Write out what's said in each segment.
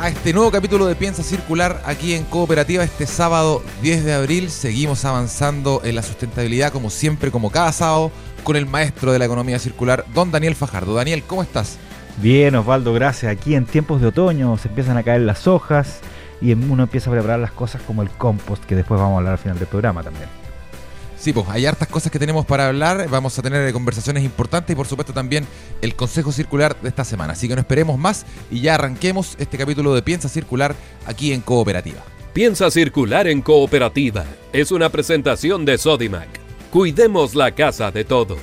a este nuevo capítulo de Piensa Circular aquí en Cooperativa este sábado 10 de abril. Seguimos avanzando en la sustentabilidad como siempre, como cada sábado, con el maestro de la economía circular, don Daniel Fajardo. Daniel, ¿cómo estás? Bien, Osvaldo, gracias. Aquí en tiempos de otoño se empiezan a caer las hojas y uno empieza a preparar las cosas como el compost, que después vamos a hablar al final del programa también. Sí, pues hay hartas cosas que tenemos para hablar, vamos a tener conversaciones importantes y por supuesto también el consejo circular de esta semana. Así que no esperemos más y ya arranquemos este capítulo de Piensa Circular aquí en Cooperativa. Piensa Circular en Cooperativa es una presentación de Sodimac. Cuidemos la casa de todos.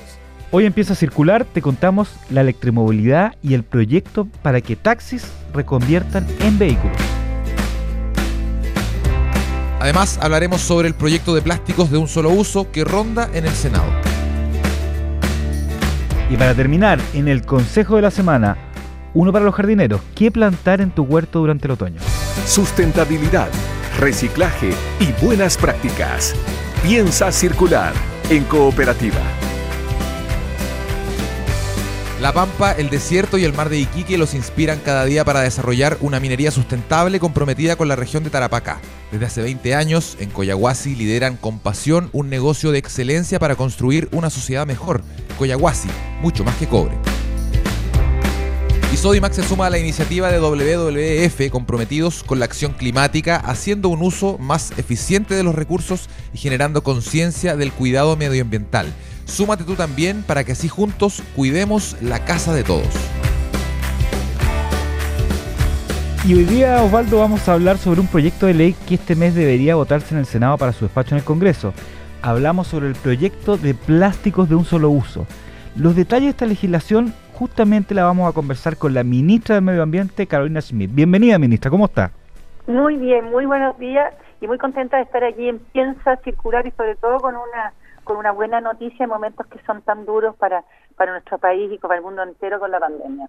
Hoy en Piensa Circular te contamos la electromovilidad y el proyecto para que taxis reconviertan en vehículos. Además, hablaremos sobre el proyecto de plásticos de un solo uso que ronda en el Senado. Y para terminar, en el Consejo de la Semana, uno para los jardineros, ¿qué plantar en tu huerto durante el otoño? Sustentabilidad, reciclaje y buenas prácticas. Piensa circular en cooperativa. La Pampa, el desierto y el mar de Iquique los inspiran cada día para desarrollar una minería sustentable comprometida con la región de Tarapacá. Desde hace 20 años, en Coyahuasi lideran con pasión un negocio de excelencia para construir una sociedad mejor. Coyahuasi, mucho más que cobre. Y Sodimac se suma a la iniciativa de WWF comprometidos con la acción climática, haciendo un uso más eficiente de los recursos y generando conciencia del cuidado medioambiental. Súmate tú también para que así juntos cuidemos la casa de todos. Y hoy día, Osvaldo, vamos a hablar sobre un proyecto de ley que este mes debería votarse en el Senado para su despacho en el Congreso. Hablamos sobre el proyecto de plásticos de un solo uso. Los detalles de esta legislación justamente la vamos a conversar con la ministra del Medio Ambiente, Carolina Smith. Bienvenida, ministra, ¿cómo está? Muy bien, muy buenos días y muy contenta de estar allí en Piensa Circular y sobre todo con una con una buena noticia en momentos que son tan duros para, para nuestro país y para el mundo entero con la pandemia.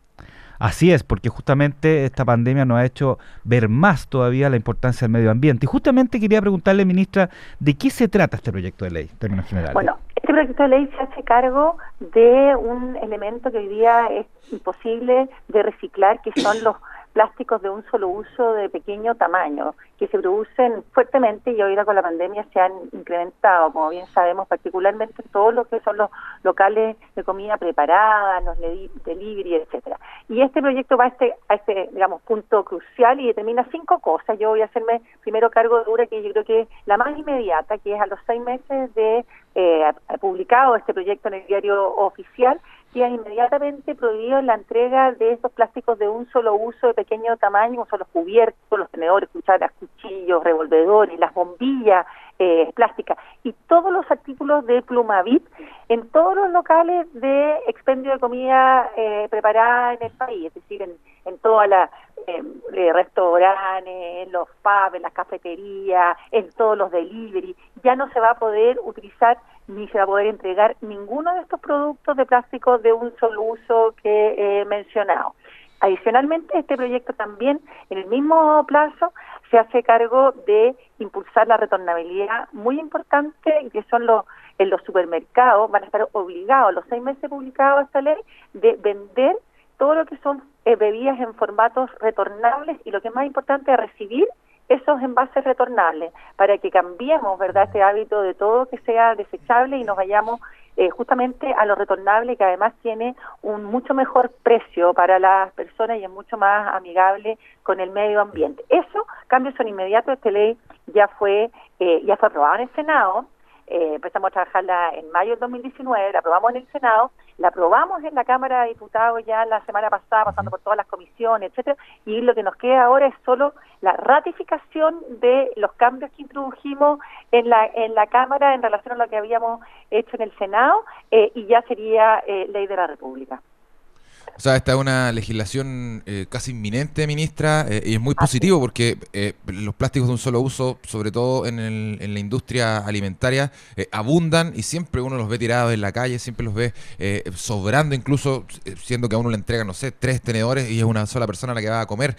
Así es, porque justamente esta pandemia nos ha hecho ver más todavía la importancia del medio ambiente. Y justamente quería preguntarle, ministra, ¿de qué se trata este proyecto de ley, en términos generales? Bueno, este proyecto de ley se hace cargo de un elemento que hoy día es imposible de reciclar, que son los plásticos de un solo uso de pequeño tamaño, que se producen fuertemente y hoy con la pandemia se han incrementado, como bien sabemos, particularmente en todo lo que son los locales de comida preparada, los delivery, etcétera. Y este proyecto va a este, a este, digamos, punto crucial y determina cinco cosas. Yo voy a hacerme primero cargo de una que yo creo que es la más inmediata, que es a los seis meses de eh, publicado este proyecto en el diario oficial, ha inmediatamente prohibido la entrega de estos plásticos de un solo uso de pequeño tamaño, son los cubiertos, los tenedores, cucharas, cuchillos, revolvedores, las bombillas eh, plásticas y todos los artículos de Plumavit en todos los locales de expendio de comida eh, preparada en el país, es decir, en, en todas las eh, restaurantes, en los pubs, en las cafeterías, en todos los delivery, ya no se va a poder utilizar ni se va a poder entregar ninguno de estos productos de plástico de un solo uso que he mencionado. Adicionalmente, este proyecto también, en el mismo plazo, se hace cargo de impulsar la retornabilidad muy importante, que son los en los supermercados, van a estar obligados, los seis meses publicados esta ley, de vender todo lo que son eh, bebidas en formatos retornables y lo que es más importante, es recibir esos envases retornables para que cambiemos, ¿verdad?, este hábito de todo que sea desechable y nos vayamos eh, justamente a lo retornable que además tiene un mucho mejor precio para las personas y es mucho más amigable con el medio ambiente. Eso, cambios son inmediatos, esta ley ya fue, eh, ya fue aprobada en el Senado, eh, empezamos a trabajarla en mayo del 2019, la aprobamos en el Senado, la aprobamos en la Cámara de Diputados ya la semana pasada, pasando por todas las comisiones, etcétera, y lo que nos queda ahora es solo la ratificación de los cambios que introdujimos en la en la Cámara en relación a lo que habíamos hecho en el Senado eh, y ya sería eh, ley de la República. O sea, esta es una legislación eh, casi inminente, ministra, eh, y es muy positivo porque eh, los plásticos de un solo uso, sobre todo en, el, en la industria alimentaria, abundan y siempre uno los ve tirados en la calle, siempre los ve sobrando, incluso siendo que a uno le entregan, no sé, tres tenedores y es una sola persona la que va a comer.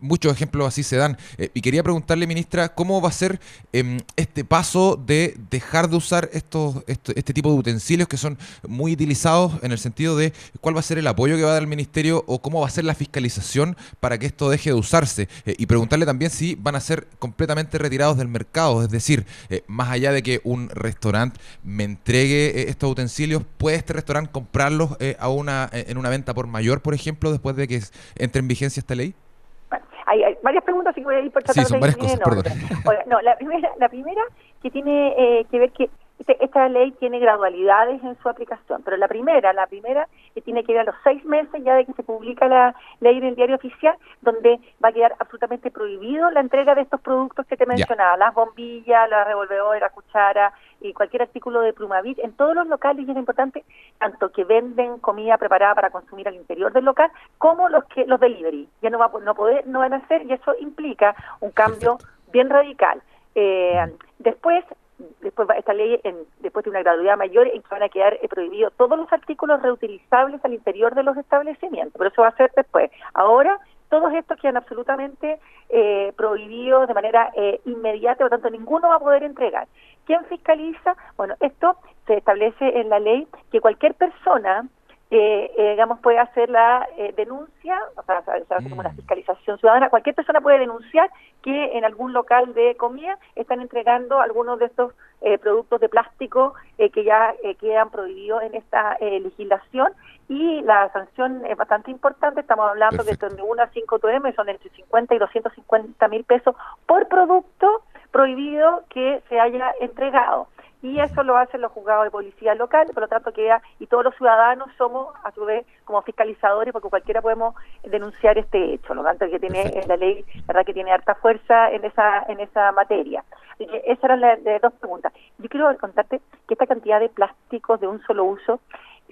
muchos ejemplos así se dan. y quería preguntarle, ministra, ¿cómo va a ser em, este paso de dejar de usar estos, este tipo de utensilios que son muy utilizados en el sentido de cuál va a ser el apoyo que va a dar el ministerio o cómo va a ser la fiscalización para que esto deje de usarse eh, y preguntarle también si van a ser completamente retirados del mercado, es decir, eh, más allá de que un restaurante me entregue eh, estos utensilios, ¿puede este restaurante comprarlos a una, en una venta por mayor, por ejemplo, después de que entre en vigencia esta ley? Hay, varias preguntas y voy a ir por Sí, son varias cosas, perdón. no, la primera, la primera que tiene que ver que este, esta ley tiene gradualidades en su aplicación, pero la primera, la primera que tiene que ir a los seis meses ya de que se publica la ley en el diario oficial, donde va a quedar absolutamente prohibido la entrega de estos productos que te mencionaba, las bombillas, la revolvedora, la cuchara y cualquier artículo de Plumavit en todos los locales y es importante tanto que venden comida preparada para consumir al interior del local como los que los delivery. Ya no va no poder no van a hacer y eso implica un cambio bien radical. Eh, después después esta ley en, después de una gradualidad mayor en que van a quedar eh, prohibidos todos los artículos reutilizables al interior de los establecimientos, pero eso va a ser después. Ahora todos estos quedan absolutamente eh, prohibidos de manera eh, inmediata, por lo tanto ninguno va a poder entregar. ¿Quién fiscaliza? Bueno, esto se establece en la ley que cualquier persona eh, digamos, puede hacer la eh, denuncia, o sea, se hace como una mm. fiscalización ciudadana. Cualquier persona puede denunciar que en algún local de comida están entregando algunos de estos eh, productos de plástico eh, que ya quedan prohibidos en esta legislación y la sanción es bastante importante. Estamos hablando de que de 1 a 5 TM son entre 50 y 250 mil pesos por producto prohibido que se haya entregado y eso lo hacen los juzgados de policía local, por lo tanto queda, y todos los ciudadanos somos a su vez como fiscalizadores porque cualquiera podemos denunciar este hecho, lo tanto que tiene la ley, verdad que tiene harta fuerza en esa en esa materia. Así que esas eran las dos preguntas. Yo quiero contarte que esta cantidad de plásticos de un solo uso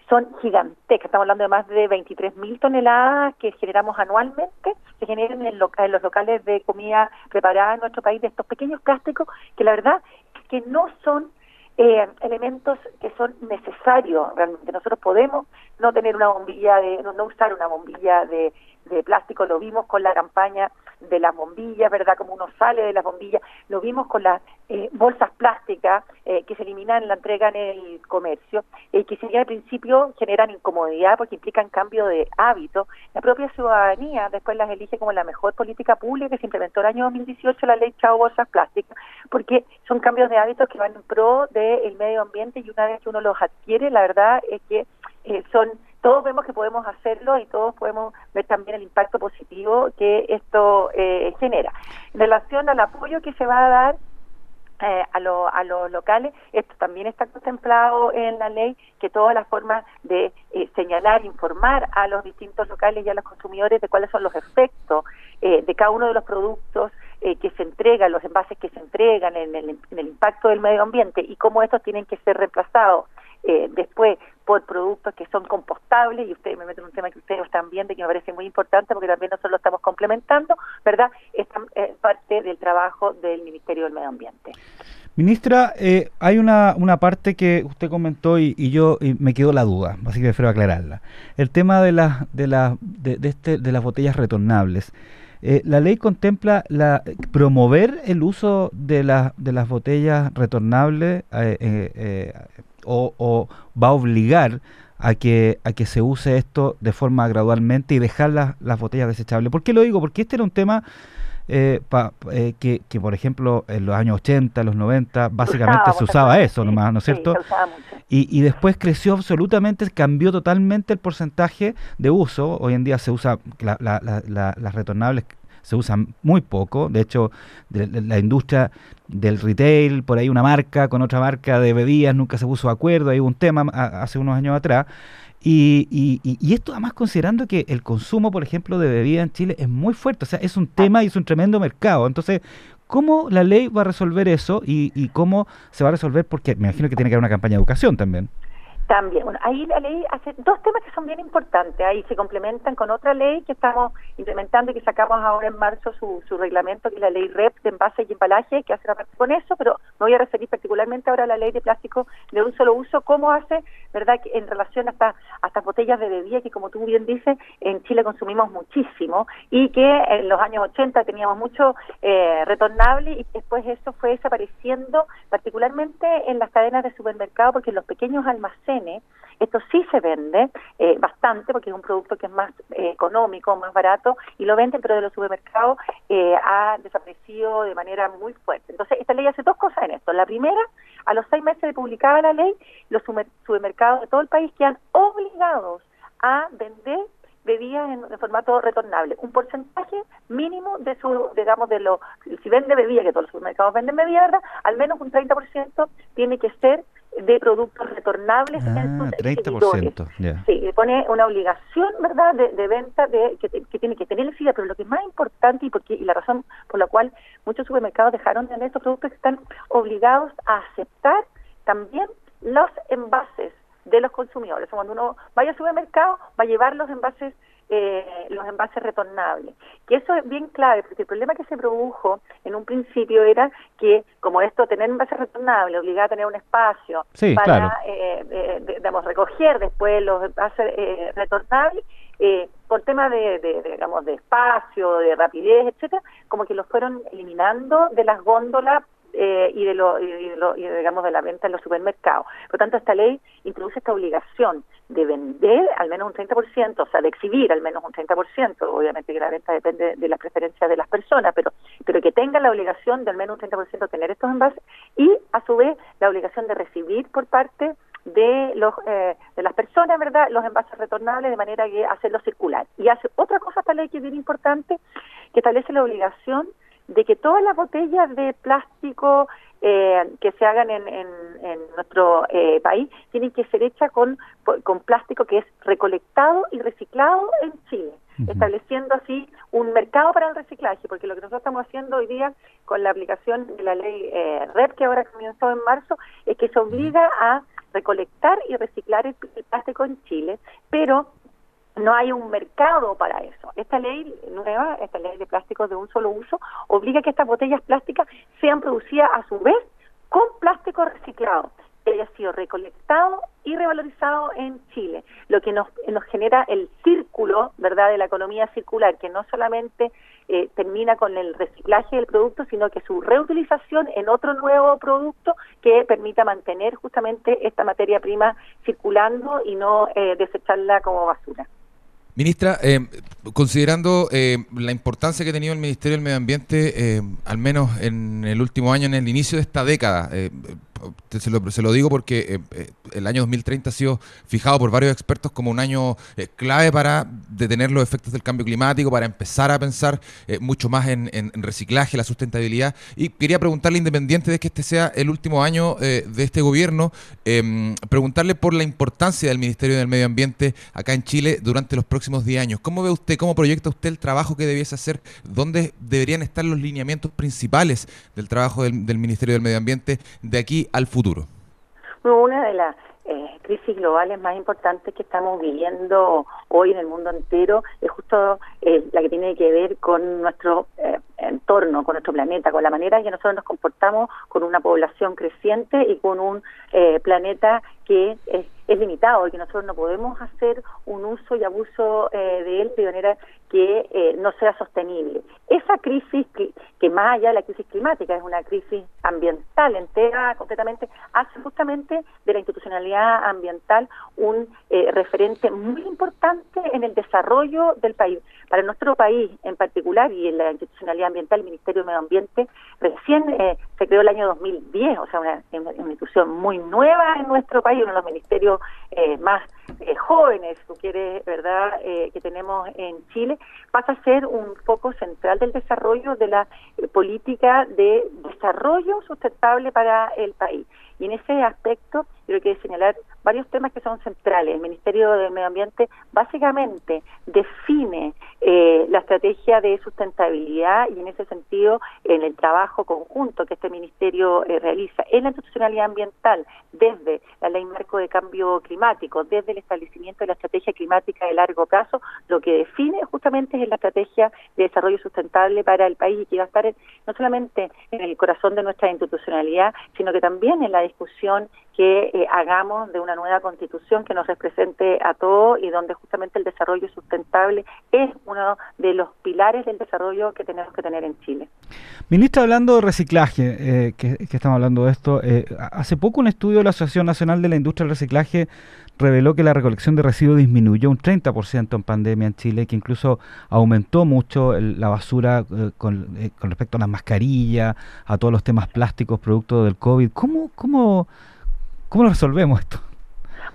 son gigantescas, estamos hablando de más de 23 mil toneladas que generamos anualmente, se generan en, en los locales de comida preparada en nuestro país de estos pequeños plásticos que la verdad que no son eh, elementos que son necesarios realmente. Nosotros podemos no tener una bombilla de, no, usar una bombilla de, de plástico, lo vimos con la campaña de las bombillas, ¿verdad? Como uno sale de las bombillas, lo vimos con las eh, bolsas plásticas eh, que se eliminan en la entrega en el comercio, eh, que sería al principio generan incomodidad porque implican cambio de hábito. La propia ciudadanía después las elige como la mejor política pública que se implementó el año 2018 la ley Chao Bolsas Plásticas, porque son cambios de hábitos que van en pro del medio ambiente y una vez que uno los adquiere, la verdad es que eh, son todos vemos que podemos hacerlo y todos podemos ver también el impacto positivo que esto eh, genera. En relación al apoyo que se va a dar eh, a, a los locales, esto también está contemplado en la ley, que todas las formas de eh, señalar, informar a los distintos locales y a los consumidores de cuáles son los efectos de cada uno de los productos que se entregan, los envases que se entregan en el, en el impacto del medio ambiente y cómo estos tienen que ser reemplazados eh, después por productos que son compostables, y ustedes me meten un tema que ustedes están viendo y que me parece muy importante porque también nosotros lo estamos complementando, ¿verdad? Es parte del trabajo del Ministerio del Medio Ambiente. Ministra, eh, hay una, una parte que usted comentó y, yo me quedó la duda, así que prefiero aclararla. El tema de, las de, la, de, este, de las botellas retornables. Eh, la ley contempla la, promover el uso de, la, de las botellas retornables eh, o, va a obligar a que, a que se use esto de forma gradualmente y dejar las botellas desechables. ¿Por qué lo digo? Porque este era un tema eh, eh, que, que, por ejemplo, en los años 80, los 90, básicamente se usaba eso nomás, ¿no es cierto? Y, y después creció absolutamente, cambió totalmente el porcentaje de uso. Hoy en día se usa, las retornables se usan muy poco. De hecho, la industria del retail, por ahí una marca con otra marca de bebidas, nunca se puso de acuerdo, hay un tema hace unos años atrás. Y, y, esto además considerando que el consumo, por ejemplo, de bebidas en Chile es muy fuerte, o sea, es un tema y es un tremendo mercado. Entonces, ¿cómo la ley va a resolver eso y, y cómo se va a resolver? Porque me imagino que tiene que haber una campaña de educación también. También, ahí la ley hace dos temas que son bien importantes, ahí se complementan con otra ley que estamos implementando y que sacamos ahora en marzo su, su reglamento, que es la ley REP de envases y embalaje, que hace la parte con eso, pero me voy a referir particularmente ahora a la ley de plástico de un solo uso, cómo hace, ¿verdad?, que en relación hasta a estas botellas de bebida, que como tú bien dices, en Chile consumimos muchísimo y que en los años 80 teníamos mucho eh, retornable y después eso fue desapareciendo, particularmente en las cadenas de supermercado, porque en los pequeños almacenes esto sí se vende eh, bastante porque es un producto que es más eh, económico, más barato y lo venden, pero de los supermercados eh, ha desaparecido de manera muy fuerte. Entonces, esta ley hace dos cosas en esto. La primera, a los seis meses de publicada la ley, los supermercados de todo el país quedan obligados a vender bebidas en, formato retornable. Un porcentaje mínimo de su, digamos, de lo, si vende bebida, que todos los supermercados venden bebida. Al menos un 30% tiene que ser de productos retornables ah, en sus 30%, Sí, pone una obligación, ¿verdad?, de, venta de que, tiene que tener el SIDA, pero lo que es más importante y, porque, y la razón por la cual muchos supermercados dejaron de vender estos productos es que están obligados a aceptar también los envases de los consumidores. cuando uno vaya al supermercado, va a llevar los envases eh, los envases retornables. Que eso es bien clave, porque el problema que se produjo en un principio era que, como esto, tener envases retornables obligaba a tener un espacio para, eh, eh, digamos, recoger después los envases eh, retornables, por temas de, de, digamos, de espacio, de rapidez, etcétera, como que los fueron eliminando de las góndolas eh, y, de lo, y, digamos de la venta en los supermercados. Por lo tanto, esta ley introduce esta obligación de vender al menos un 30%, o sea, de exhibir al menos un 30%, obviamente que la venta depende de las preferencias de las personas, pero pero que tenga la obligación de al menos un 30% tener estos envases y a su vez la obligación de recibir por parte de los eh, de las personas, ¿verdad?, los envases retornables de manera que hacerlos circular. Y hace otra cosa esta ley que es bien importante, que establece la obligación de que todas las botellas de plástico eh, que se hagan en, en, nuestro eh, país tienen que ser hechas con, con plástico que es recolectado y reciclado en Chile, estableciendo así un mercado para el reciclaje, porque lo que nosotros estamos haciendo hoy día con la aplicación de la ley eh, REP, que ahora comenzó en marzo, es que se obliga a recolectar y reciclar el plástico en Chile, pero no hay un mercado para eso. Esta ley nueva, esta ley de plásticos de un solo uso, obliga a que estas botellas plásticas sean producidas a su vez con plástico reciclado, que haya sido recolectado y revalorizado en Chile, lo que nos, nos genera el círculo, ¿verdad?, de la economía circular, que no solamente eh, termina con el reciclaje del producto, sino que su reutilización en otro nuevo producto que permita mantener justamente esta materia prima circulando y no eh, desecharla como basura. Ministra, eh, considerando eh, la importancia que ha tenido el Ministerio del Medio Ambiente, eh, al menos en el último año, en el inicio de esta década, se lo, se lo, digo porque eh, eh, el año 2030 ha sido fijado por varios expertos como un año eh, clave para detener los efectos del cambio climático, para empezar a pensar mucho más en, reciclaje, la sustentabilidad. Y quería preguntarle, independiente de que este sea el último año de este gobierno, em, preguntarle por la importancia del Ministerio del Medio Ambiente acá en Chile durante los próximos 10 años. ¿Cómo ve usted, cómo proyecta usted el trabajo que debiese hacer? ¿Dónde deberían estar los lineamientos principales del trabajo del, del Ministerio del Medio Ambiente de aquí al futuro? Una de las eh, crisis globales más importantes que estamos viviendo hoy en el mundo entero es justo eh, la que tiene que ver con nuestro eh, entorno, con nuestro planeta, con la manera en que nosotros nos comportamos con una población creciente y con un planeta que es, limitado y que nosotros no podemos hacer un uso y abuso de él de manera que no sea sostenible. Esa crisis que, que más allá de la crisis climática es una crisis ambiental entera, completamente, hace justamente de la institucionalidad ambiental un eh, referente muy importante en el desarrollo del país. Para nuestro país en particular y en la institucionalidad ambiental, el Ministerio de Medio Ambiente recién eh, se creó el año 2010, o sea, una, institución muy nueva en nuestro país, uno de los ministerios eh, más jóvenes, tú quieres, ¿verdad?, que tenemos en Chile, pasa a ser un foco central del desarrollo de la política de desarrollo sustentable para el país. Y en ese aspecto creo que señalar varios temas que son centrales. El Ministerio del Medio Ambiente básicamente define eh, la estrategia de sustentabilidad y en ese sentido en el trabajo conjunto que este ministerio eh, realiza en la institucionalidad ambiental desde la ley marco de cambio climático, desde el establecimiento de la estrategia climática de largo plazo, lo que define justamente es la estrategia de desarrollo sustentable para el país y que va a estar no solamente en el corazón de nuestra institucionalidad, sino que también en la discusión que eh, hagamos de una nueva constitución que nos represente a todos y donde justamente el desarrollo sustentable es uno de los pilares del desarrollo que tenemos que tener en Chile. Ministra, hablando de reciclaje, eh, que, estamos hablando de esto, eh, hace poco un estudio de la Asociación Nacional de la Industria del Reciclaje reveló que la recolección de residuos disminuyó un 30% en pandemia en Chile, que incluso aumentó mucho la basura con, con, respecto a las mascarillas, a todos los temas plásticos producto del COVID. ¿Cómo, cómo ¿Cómo lo resolvemos esto?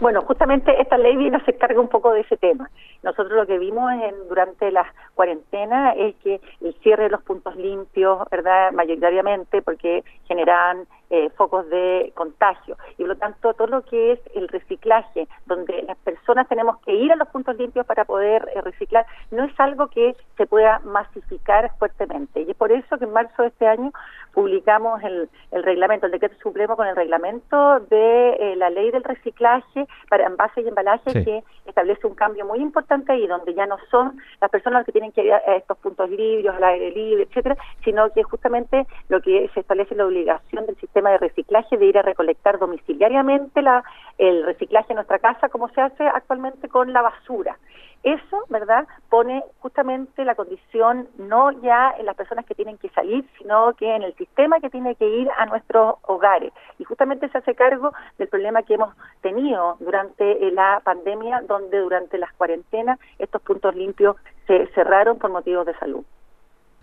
Bueno, justamente esta ley viene a se carga un poco de ese tema. Nosotros lo que vimos en, durante la cuarentena es que el cierre de los puntos limpios, ¿verdad? Mayoritariamente porque generan eh, focos de contagio. Y por lo tanto, todo lo que es el reciclaje, donde las personas tenemos que ir a los puntos limpios para poder eh, reciclar, no es algo que se pueda masificar fuertemente. Y es por eso que en marzo de este año publicamos el, el reglamento, el decreto supremo con el reglamento de eh, la ley del reciclaje para envases y embalajes que establece un cambio muy importante ahí, donde ya no son las personas que tienen que ir a estos puntos libres, al aire libre, etcétera, sino que justamente lo que se establece la obligación del sistema de reciclaje de ir a recolectar domiciliariamente la, el reciclaje en nuestra casa, como se hace actualmente con la basura. Eso, ¿verdad?, pone justamente la condición no ya en las personas que tienen que salir, sino que en el sistema que tiene que ir a nuestros hogares. Y justamente se hace cargo del problema que hemos tenido durante eh, la pandemia, donde durante las cuarentenas estos puntos limpios se cerraron por motivos de salud.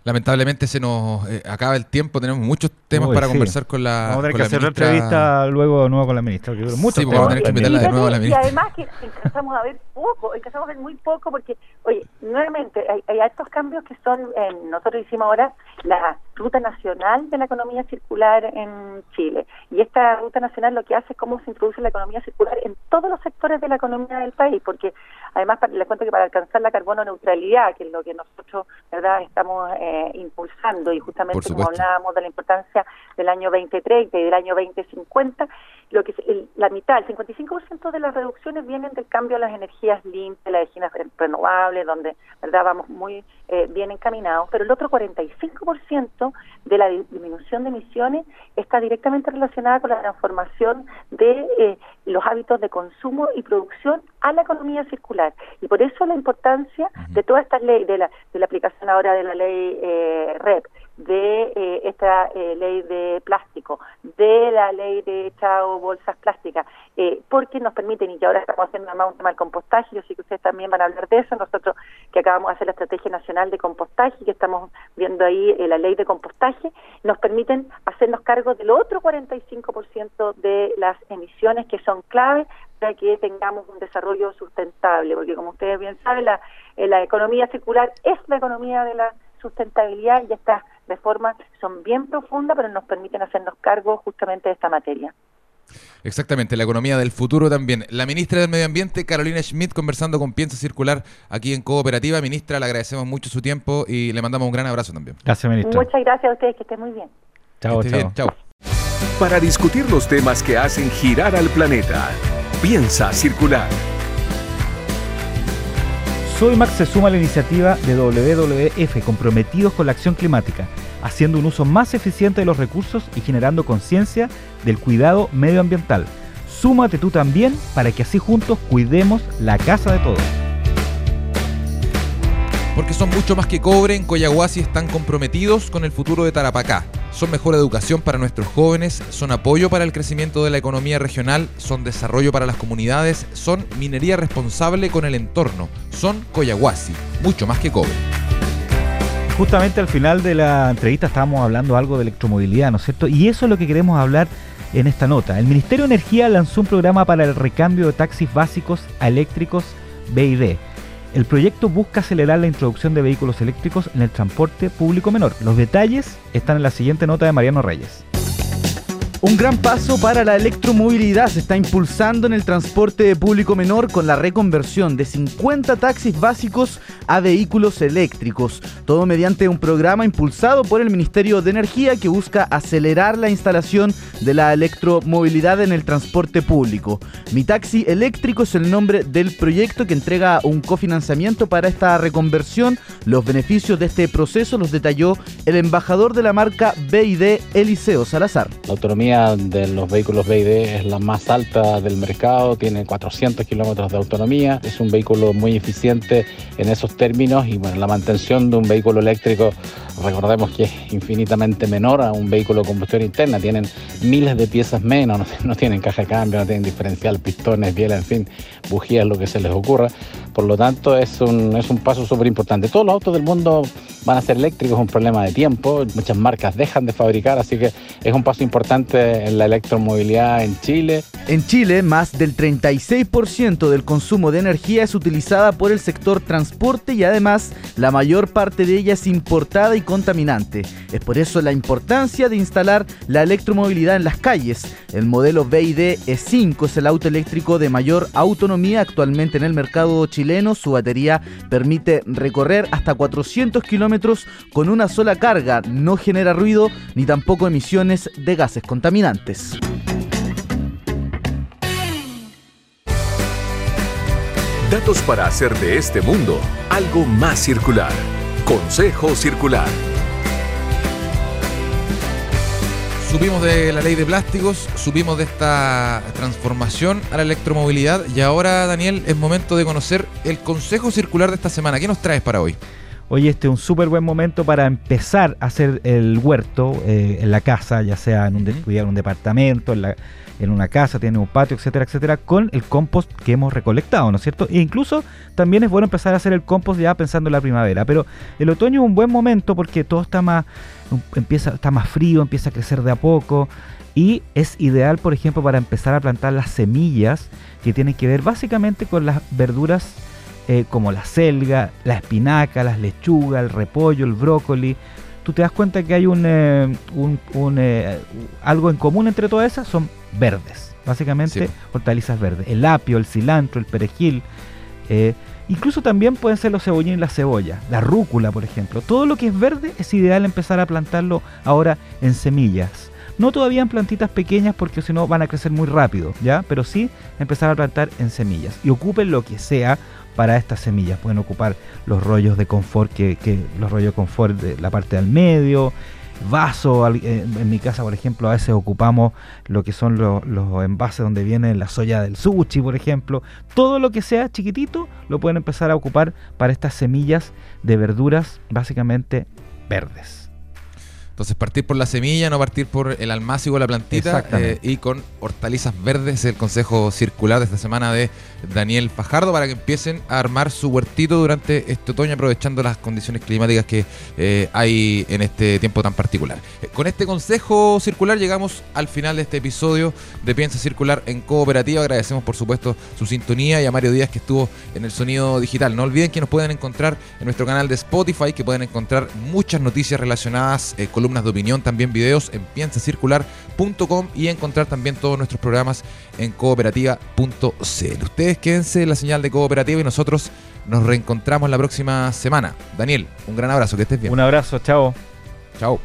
Lamentablemente se nos eh, acaba el tiempo, tenemos muchos temas para conversar con la Vamos a tener que hacer la entrevista luego de nuevo con la ministra. Muchos sí, vamos a tener que invitarla de nuevo a la ministra. Y además que empezamos a ver poco, empezamos a ver muy poco porque, oye, nuevamente hay, hay estos cambios que son, nosotros hicimos ahora la Ruta Nacional de la Economía Circular en Chile. Y esta Ruta Nacional lo que hace es cómo se introduce la economía circular en todos los sectores de la economía del país, porque además les cuento que para alcanzar la carbono neutralidad, que es lo que nosotros verdad estamos eh, impulsando, y justamente como hablábamos de la importancia del año 2030 y del año 2050, lo que la mitad, el 55% de las reducciones vienen del cambio a las energías limpias, las energías renovables, donde verdad vamos muy eh, bien encaminados, pero el otro 45% de la disminución de emisiones está directamente relacionada con la transformación de eh, los hábitos de consumo y producción a la economía circular. Y por eso la importancia de todas estas leyes, de la, de la aplicación ahora de la ley eh, REP, de eh, esta eh, ley de plástico, de la ley de chao bolsas plásticas, eh, porque nos permiten, y que ahora estamos haciendo un tema del compostaje, yo sé que ustedes también van a hablar de eso, nosotros que acabamos de hacer la Estrategia Nacional de Compostaje, que estamos viendo ahí la ley de compostaje, nos permiten hacernos cargo del otro 45% de las emisiones que son claves para que tengamos un desarrollo sustentable, porque como ustedes bien saben, la, la economía circular es la economía de la sustentabilidad y estas reformas son bien profundas, pero nos permiten hacernos cargo justamente de esta materia. Exactamente, la economía del futuro también. La ministra del Medio Ambiente, Carolina Schmidt, conversando con Piensa Circular aquí en Cooperativa. Ministra, le agradecemos mucho su tiempo y le mandamos un gran abrazo también. Gracias, ministra. Muchas gracias a ustedes, que estén muy bien. Chao, chao. chao. Para discutir los temas que hacen girar al planeta, Piensa Circular. Soy Max se suma a la iniciativa de WWF comprometidos con la acción climática, haciendo un uso más eficiente de los recursos y generando conciencia del cuidado medioambiental. Súmate tú también para que así juntos cuidemos la casa de todos. Porque son mucho más que cobre, en Coyahuasi están comprometidos con el futuro de Tarapacá son mejor educación para nuestros jóvenes, son apoyo para el crecimiento de la economía regional, son desarrollo para las comunidades, son minería responsable con el entorno, son Coyahuasi, mucho más que cobre. Justamente al final de la entrevista estábamos hablando algo de electromovilidad, ¿no es cierto? Y eso es lo que queremos hablar en esta nota. El Ministerio de Energía lanzó un programa para el recambio de taxis básicos a eléctricos BID el proyecto busca acelerar la introducción de vehículos eléctricos en el transporte público menor. Los detalles están en la siguiente nota de Mariano Reyes. Un gran paso para la electromovilidad se está impulsando en el transporte de público menor con la reconversión de 50 taxis básicos a vehículos eléctricos, todo mediante un programa impulsado por el Ministerio de Energía que busca acelerar la instalación de la electromovilidad en el transporte público. Mi taxi eléctrico es el nombre del proyecto que entrega un cofinanciamiento para esta reconversión. Los beneficios de este proceso los detalló el embajador de la marca BID, Eliseo Salazar. La autonomía de los vehículos BID es la más alta del mercado, tiene 400 kilómetros de autonomía, es un vehículo muy eficiente en esos términos y bueno, la mantención de un vehículo eléctrico, recordemos que es infinitamente menor a un vehículo de combustión interna, tienen miles de piezas menos, no, tienen caja de cambio, no tienen diferencial, pistones, bielas, en fin, bujías, lo que se les ocurra. Por lo tanto, es un, es un paso súper importante. Todos los autos del mundo van a ser eléctricos, es un problema de tiempo, muchas marcas dejan de fabricar, así que es un paso importante en la electromovilidad en Chile. En Chile, más del 36% del consumo de energía es utilizada por el sector transporte y además la mayor parte de ella es importada y contaminante. Es por eso la importancia de instalar la electromovilidad en las calles. El modelo BID E5 es el auto eléctrico de mayor autonomía actualmente en el mercado chileno. Su batería permite recorrer hasta 400 kilómetros con una sola carga. No genera ruido ni tampoco emisiones de gases contaminantes. Datos para hacer de este mundo algo más circular. Consejo Circular. Subimos de la ley de plásticos, subimos de esta transformación a la electromovilidad y ahora, Daniel, es momento de conocer el Consejo Circular de esta semana. ¿Qué nos traes para hoy? Hoy este es un súper buen momento para empezar a hacer el huerto eh, en la casa, ya sea en un, un departamento, en, la, en, una casa, tiene un patio, etcétera, etcétera, con el compost que hemos recolectado, ¿no es cierto? E incluso también es bueno empezar a hacer el compost ya pensando en la primavera, pero el otoño es un buen momento porque todo está más, empieza, está más frío, empieza a crecer de a poco y es ideal, por ejemplo, para empezar a plantar las semillas que tienen que ver básicamente con las verduras eh, como la selga, la espinaca, las lechugas, el repollo, el brócoli. Tú te das cuenta que hay un, eh, eh, algo en común entre todas esas, son verdes. Básicamente hortalizas verdes. El apio, el cilantro, el perejil. incluso también pueden ser los cebollines y la cebolla. La rúcula, por ejemplo. Todo lo que es verde es ideal empezar a plantarlo ahora en semillas. No todavía en plantitas pequeñas porque si no van a crecer muy rápido, ¿ya? Pero sí empezar a plantar en semillas. Y ocupen lo que sea para estas semillas. Pueden ocupar los rollos de confort, que, los rollos de confort de la parte del medio, vaso. En mi casa, por ejemplo, a veces ocupamos lo que son los, envases donde viene la soya del sushi, por ejemplo. Todo lo que sea chiquitito lo pueden empezar a ocupar para estas semillas de verduras básicamente verdes. Entonces partir por la semilla, no partir por el almácigo o la plantita eh, y con hortalizas verdes, el consejo circular de esta semana de Daniel Fajardo para que empiecen a armar su huertito durante este otoño aprovechando las condiciones climáticas que eh, hay en este tiempo tan particular. Eh, con este consejo circular llegamos al final de este episodio de Piensa Circular en Cooperativa. Agradecemos por supuesto su sintonía y a Mario Díaz que estuvo en el sonido digital. No olviden que nos pueden encontrar en nuestro canal de Spotify, que pueden encontrar muchas noticias relacionadas con de opinión, también videos en piensacircular.com y encontrar también todos nuestros programas en cooperativa.cl. Ustedes quédense en la señal de cooperativa y nosotros nos reencontramos la próxima semana. Daniel, un gran abrazo, que estés bien. Un abrazo, chao. Chao.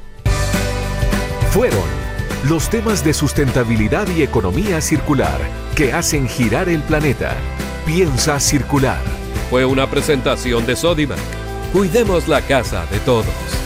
Fueron los temas de sustentabilidad y economía circular que hacen girar el planeta. Piensa circular. Fue una presentación de Sodimac. Cuidemos la casa de todos.